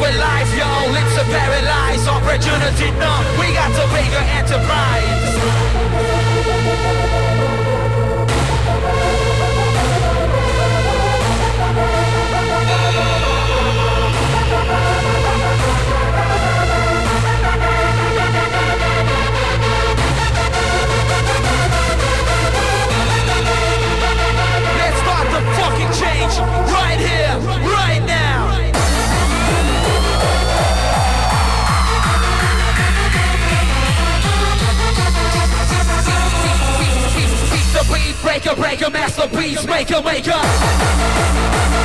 with lies Your lips are paralyzed Opportunity numb We got to pay your enterprise. Change right here, right now. Breaker, breaker, masterpiece, maker, maker.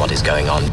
What is going on.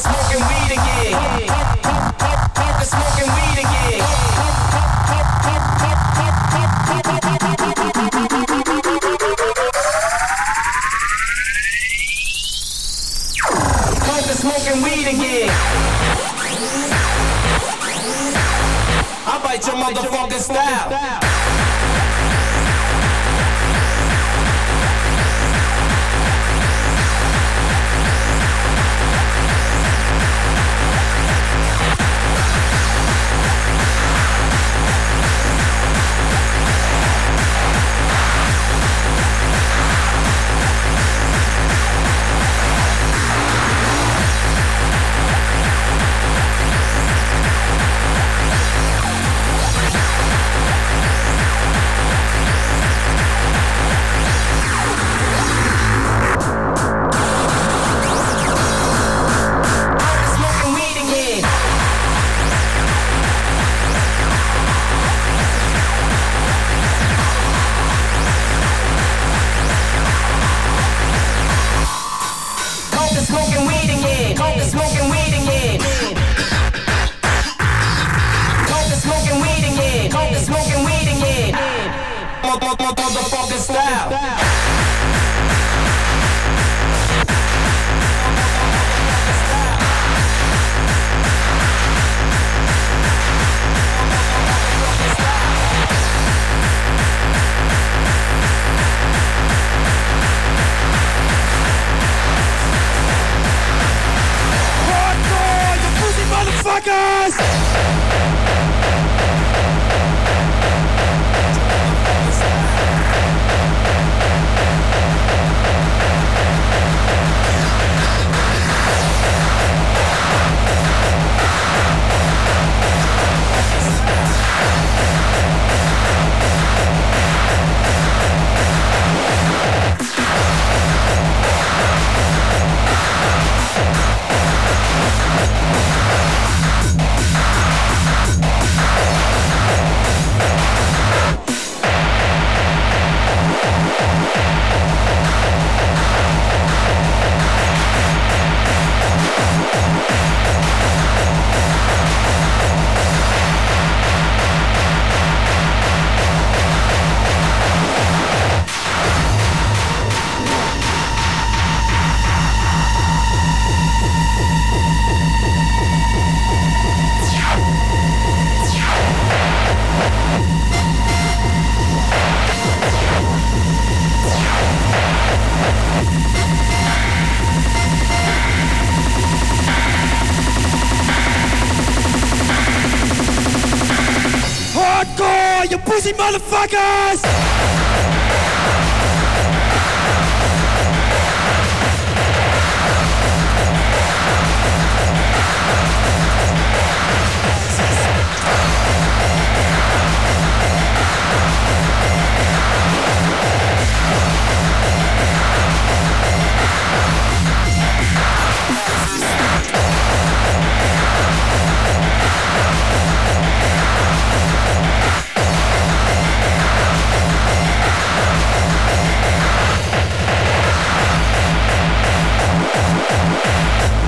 smoking weed again. Hardcore, you pussy motherfuckers!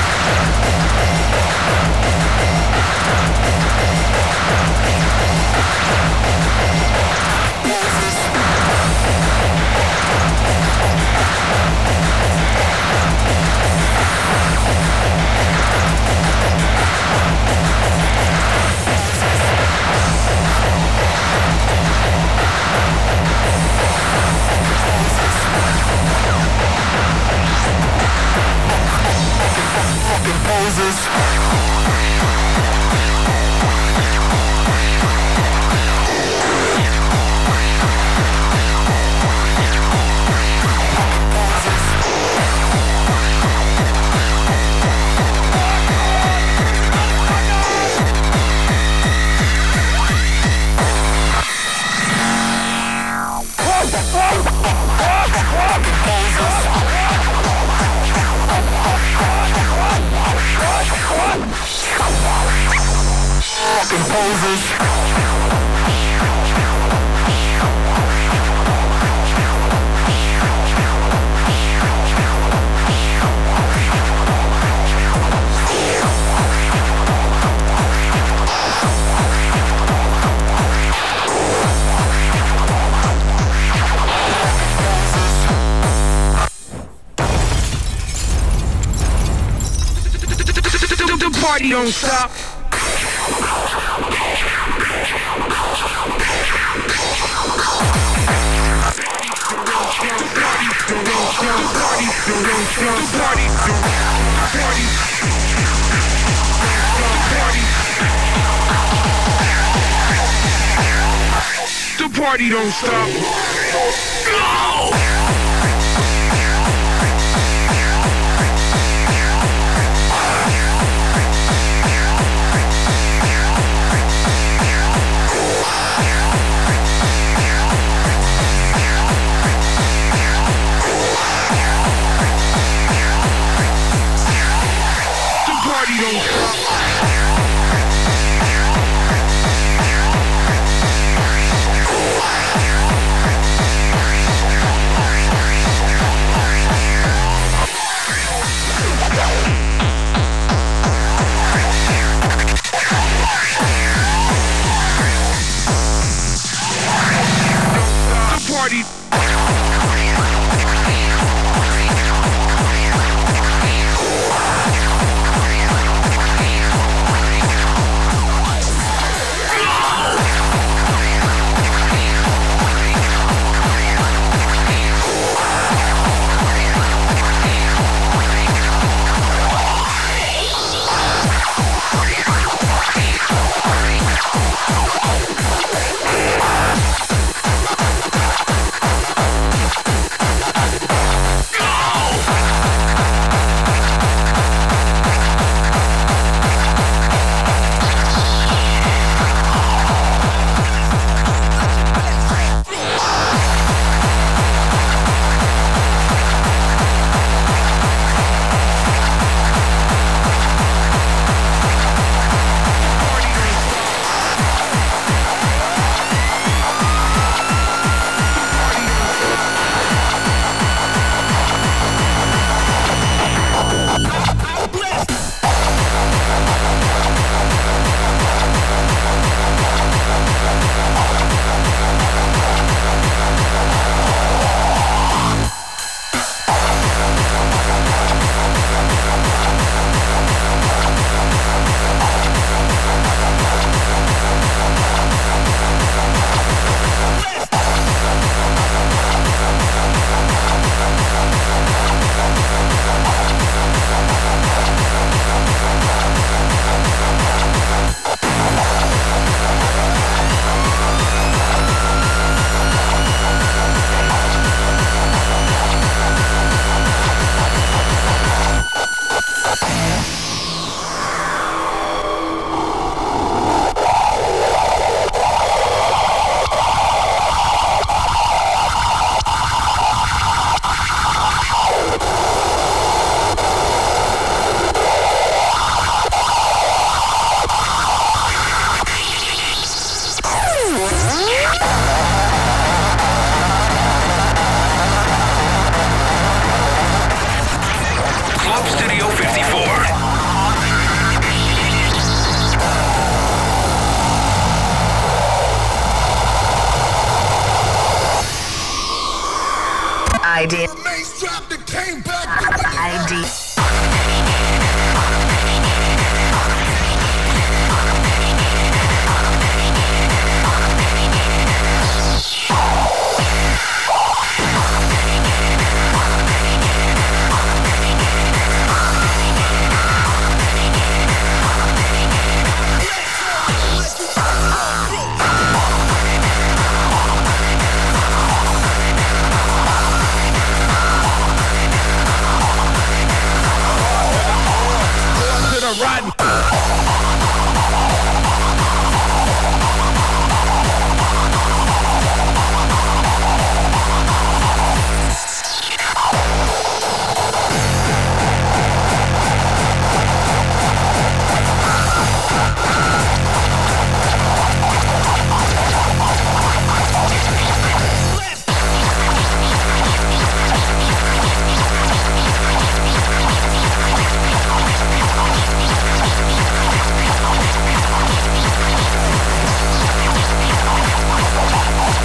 Thank you. idea.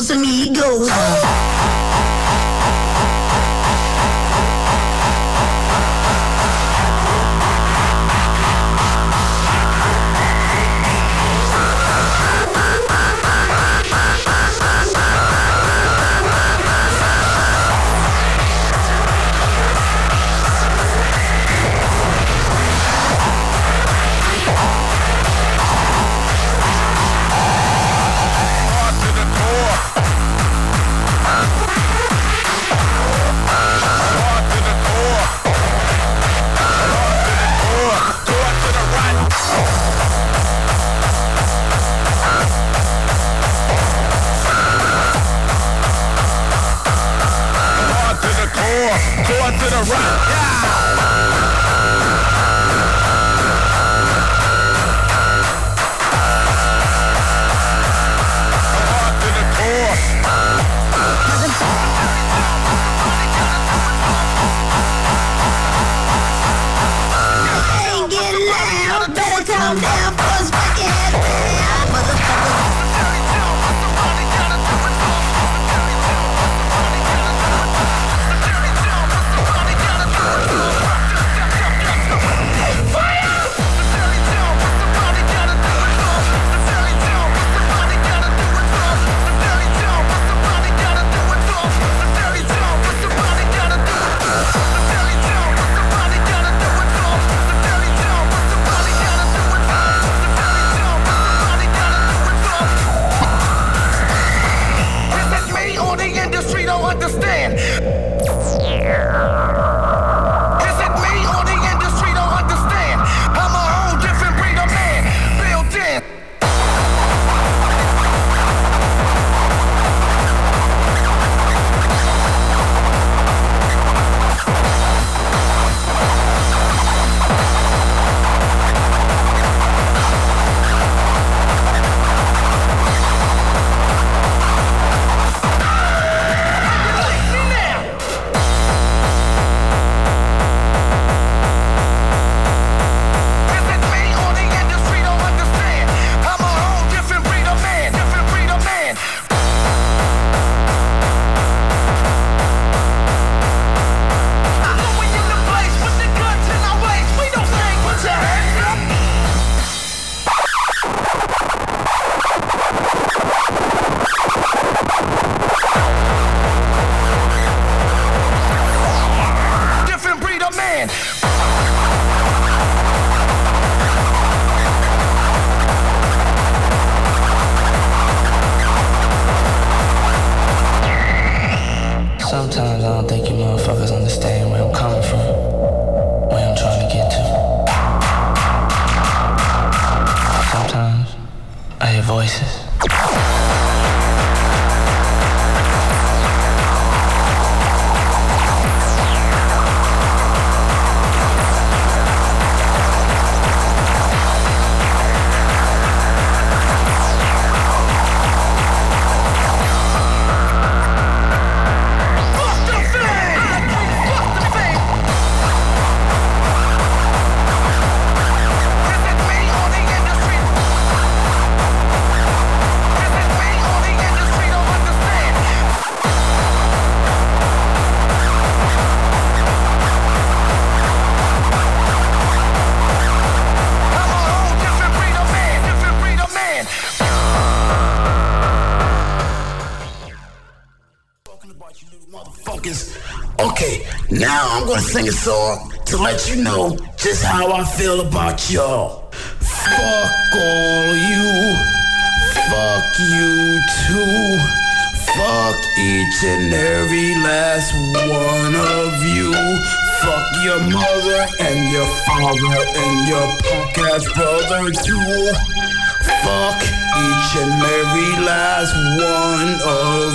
Motherfuckers, sing a song to let you know just how I feel about y'all. Fuck all you. Fuck you too. Fuck each and every last one of you. Fuck your mother and your father and your punk ass brother too. Fuck each and every last one of